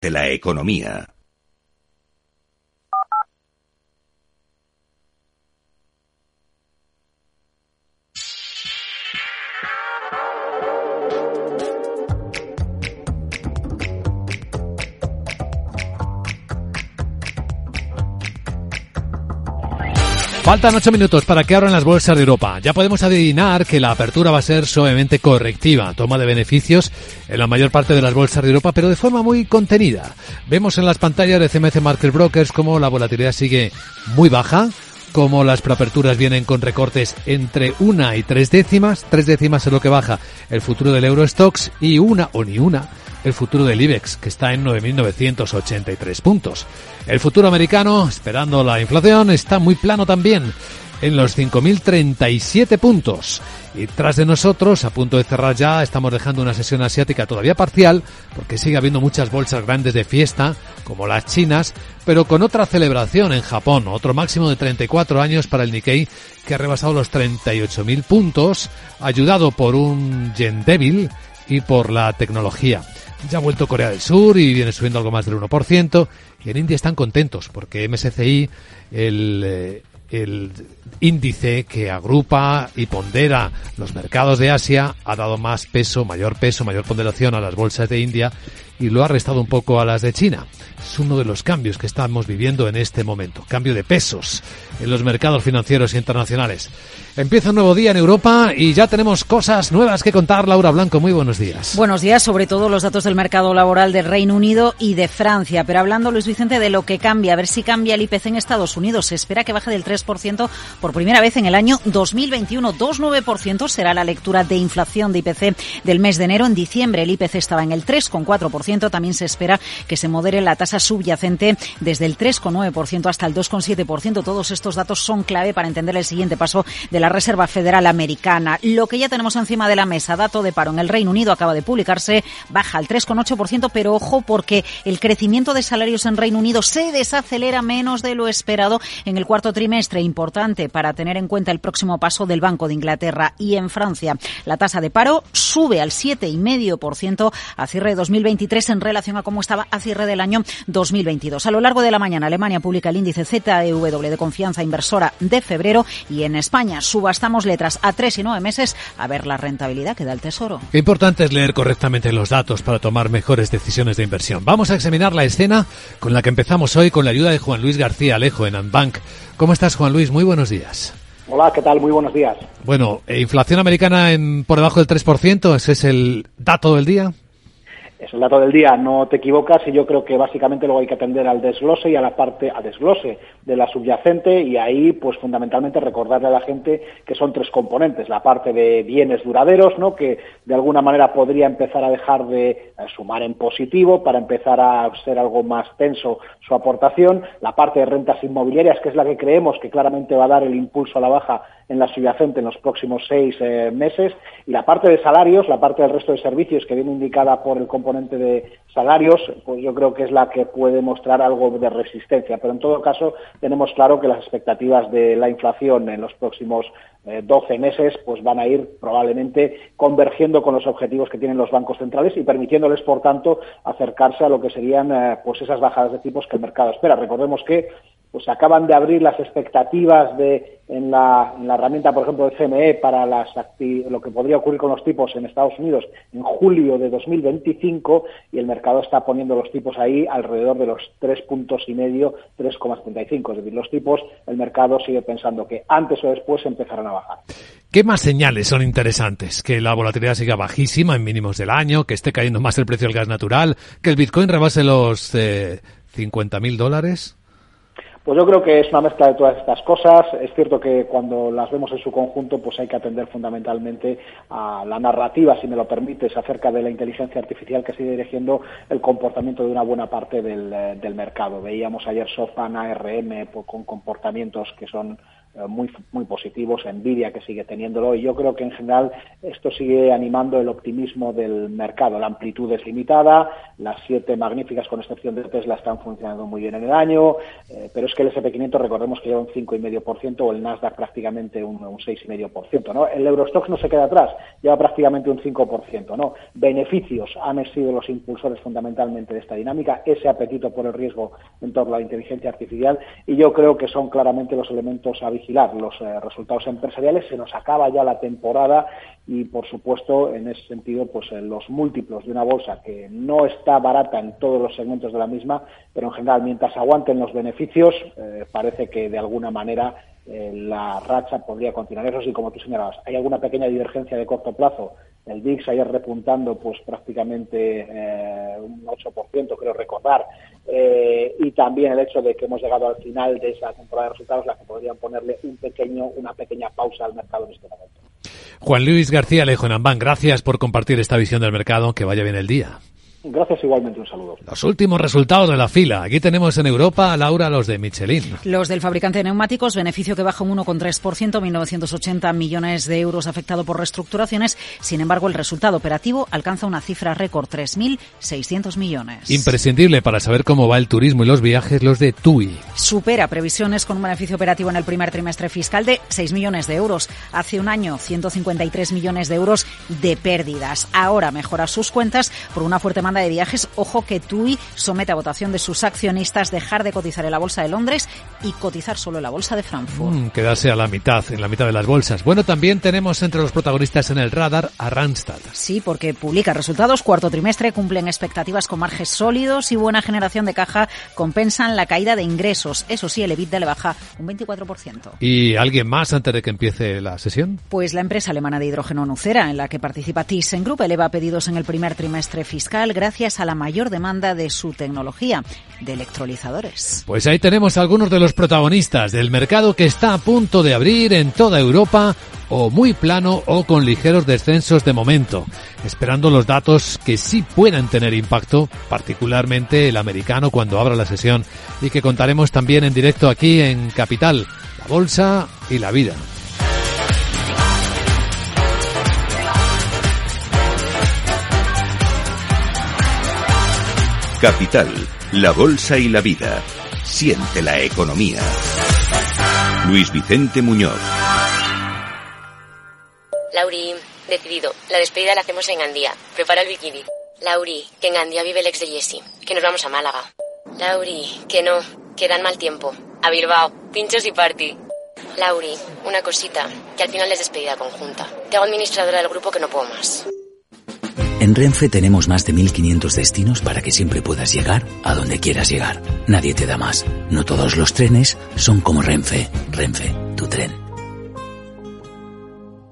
de la economía. Faltan ocho minutos para que abran las bolsas de Europa. Ya podemos adivinar que la apertura va a ser suavemente correctiva, toma de beneficios en la mayor parte de las bolsas de Europa, pero de forma muy contenida. Vemos en las pantallas de CMC Market Brokers cómo la volatilidad sigue muy baja, como las preaperturas vienen con recortes entre una y tres décimas, tres décimas es lo que baja el futuro del Eurostox y una o ni una el futuro del IBEX, que está en 9.983 puntos. El futuro americano, esperando la inflación, está muy plano también, en los 5.037 puntos. Y tras de nosotros, a punto de cerrar ya, estamos dejando una sesión asiática todavía parcial, porque sigue habiendo muchas bolsas grandes de fiesta, como las chinas, pero con otra celebración en Japón, otro máximo de 34 años para el Nikkei, que ha rebasado los 38.000 puntos, ayudado por un yen débil y por la tecnología. Ya ha vuelto Corea del Sur y viene subiendo algo más del 1%. Y en India están contentos porque MSCI, el, eh, el índice que agrupa y pondera los mercados de Asia, ha dado más peso, mayor peso, mayor ponderación a las bolsas de India y lo ha restado un poco a las de China. Es uno de los cambios que estamos viviendo en este momento. Cambio de pesos en los mercados financieros internacionales. Empieza un nuevo día en Europa y ya tenemos cosas nuevas que contar. Laura Blanco, muy buenos días. Buenos días, sobre todo los datos del mercado laboral del Reino Unido y de Francia. Pero hablando, Luis Vicente, de lo que cambia, a ver si cambia el IPC en Estados Unidos. Se espera que baje del 3% por primera vez en el año 2021. 2,9% será la lectura de inflación de IPC del mes de enero. En diciembre el IPC estaba en el 3,4%. También se espera que se modere la tasa subyacente desde el 3,9% hasta el 2,7%. Todos estos datos son clave para entender el siguiente paso de la Reserva Federal Americana. Lo que ya tenemos encima de la mesa, dato de paro en el Reino Unido acaba de publicarse, baja al 3,8%, pero ojo porque el crecimiento de salarios en Reino Unido se desacelera menos de lo esperado en el cuarto trimestre, importante para tener en cuenta el próximo paso del Banco de Inglaterra y en Francia. La tasa de paro sube al 7,5% a cierre de 2023 en relación a cómo estaba a cierre del año 2022. A lo largo de la mañana, Alemania publica el índice ZEW de confianza inversora de febrero y en España subastamos letras a tres y nueve meses a ver la rentabilidad que da el Tesoro. Qué importante es leer correctamente los datos para tomar mejores decisiones de inversión. Vamos a examinar la escena con la que empezamos hoy con la ayuda de Juan Luis García Alejo en Anbank. ¿Cómo estás, Juan Luis? Muy buenos días. Hola, ¿qué tal? Muy buenos días. Bueno, eh, inflación americana en por debajo del 3%, ese es el dato del día es el dato del día, no te equivocas y yo creo que básicamente luego hay que atender al desglose y a la parte, al desglose de la subyacente y ahí pues fundamentalmente recordarle a la gente que son tres componentes, la parte de bienes duraderos, ¿no? que de alguna manera podría empezar a dejar de eh, sumar en positivo para empezar a ser algo más tenso su aportación, la parte de rentas inmobiliarias que es la que creemos que claramente va a dar el impulso a la baja en la subyacente en los próximos seis eh, meses. Y la parte de salarios, la parte del resto de servicios que viene indicada por el componente de salarios, pues yo creo que es la que puede mostrar algo de resistencia. Pero en todo caso tenemos claro que las expectativas de la inflación en los próximos eh, doce 12 meses pues van a ir probablemente convergiendo con los objetivos que tienen los bancos centrales y permitiéndoles por tanto acercarse a lo que serían eh, pues esas bajadas de tipos que el mercado espera. Recordemos que pues acaban de abrir las expectativas de en la, en la herramienta, por ejemplo, de CME para las lo que podría ocurrir con los tipos en Estados Unidos en julio de 2025 y el mercado está poniendo los tipos ahí alrededor de los tres puntos y medio, 3,75. Es decir, los tipos, el mercado sigue pensando que antes o después empezarán a bajar. ¿Qué más señales son interesantes? Que la volatilidad siga bajísima en mínimos del año, que esté cayendo más el precio del gas natural, que el Bitcoin rebase los eh, 50.000 dólares. Pues yo creo que es una mezcla de todas estas cosas. Es cierto que cuando las vemos en su conjunto, pues hay que atender fundamentalmente a la narrativa, si me lo permites, acerca de la inteligencia artificial que sigue dirigiendo el comportamiento de una buena parte del, eh, mercado. Veíamos ayer SoftBank, ARM, pues, con comportamientos que son muy, muy positivos, Nvidia que sigue teniéndolo y yo creo que en general esto sigue animando el optimismo del mercado. La amplitud es limitada, las siete magníficas con excepción de Tesla están funcionando muy bien en el año, eh, pero es que el SP500 recordemos que lleva un 5,5% o el Nasdaq prácticamente un, un 6,5%. ¿no? El Eurostox no se queda atrás, lleva prácticamente un 5%. ¿no? Beneficios han sido los impulsores fundamentalmente de esta dinámica, ese apetito por el riesgo en torno a la inteligencia artificial y yo creo que son claramente los elementos a vigilar los eh, resultados empresariales. Se nos acaba ya la temporada y, por supuesto, en ese sentido, pues eh, los múltiplos de una bolsa que no está barata en todos los segmentos de la misma, pero en general, mientras aguanten los beneficios, eh, parece que de alguna manera la racha podría continuar. Eso sí, como tú señalabas, hay alguna pequeña divergencia de corto plazo. El VIX ayer repuntando pues prácticamente un 8%, creo recordar, eh, y también el hecho de que hemos llegado al final de esa temporada de resultados, la que podrían ponerle un pequeño, una pequeña pausa al mercado en este momento. Juan Luis García Lejo gracias por compartir esta visión del mercado. Que vaya bien el día. Gracias igualmente, un saludo. Los últimos resultados de la fila. Aquí tenemos en Europa, Laura, los de Michelin. Los del fabricante de neumáticos, beneficio que baja un 1,3%, 1.980 millones de euros afectado por reestructuraciones. Sin embargo, el resultado operativo alcanza una cifra récord, 3.600 millones. Imprescindible para saber cómo va el turismo y los viajes, los de TUI. Supera previsiones con un beneficio operativo en el primer trimestre fiscal de 6 millones de euros. Hace un año, 153 millones de euros de pérdidas. Ahora mejora sus cuentas por una fuerte de viajes. Ojo que TUI somete a votación de sus accionistas dejar de cotizar en la Bolsa de Londres y cotizar solo en la Bolsa de Frankfurt. Mm, quedarse a la mitad, en la mitad de las bolsas. Bueno, también tenemos entre los protagonistas en el radar a Randstad. Sí, porque publica resultados cuarto trimestre, cumplen expectativas con marges sólidos y buena generación de caja compensan la caída de ingresos. Eso sí, el EBITDA le baja un 24%. ¿Y alguien más antes de que empiece la sesión? Pues la empresa alemana de hidrógeno Nucera, en la que participa ThyssenKrupp, eleva pedidos en el primer trimestre fiscal gracias a la mayor demanda de su tecnología de electrolizadores. Pues ahí tenemos algunos de los protagonistas del mercado que está a punto de abrir en toda Europa o muy plano o con ligeros descensos de momento, esperando los datos que sí puedan tener impacto, particularmente el americano cuando abra la sesión y que contaremos también en directo aquí en Capital, la bolsa y la vida. Capital, la Bolsa y la Vida. Siente la economía. Luis Vicente Muñoz. Lauri, decidido. La despedida la hacemos en Gandía. Prepara el bikini. Lauri, que en Gandía vive el ex de Jesse. Que nos vamos a Málaga. Lauri, que no. Que dan mal tiempo. A Bilbao. Pinchos y party. Lauri, una cosita. Que al final es despedida conjunta. Te hago administradora del grupo que no puedo más. En Renfe tenemos más de 1500 destinos para que siempre puedas llegar a donde quieras llegar. Nadie te da más. No todos los trenes son como Renfe. Renfe, tu tren.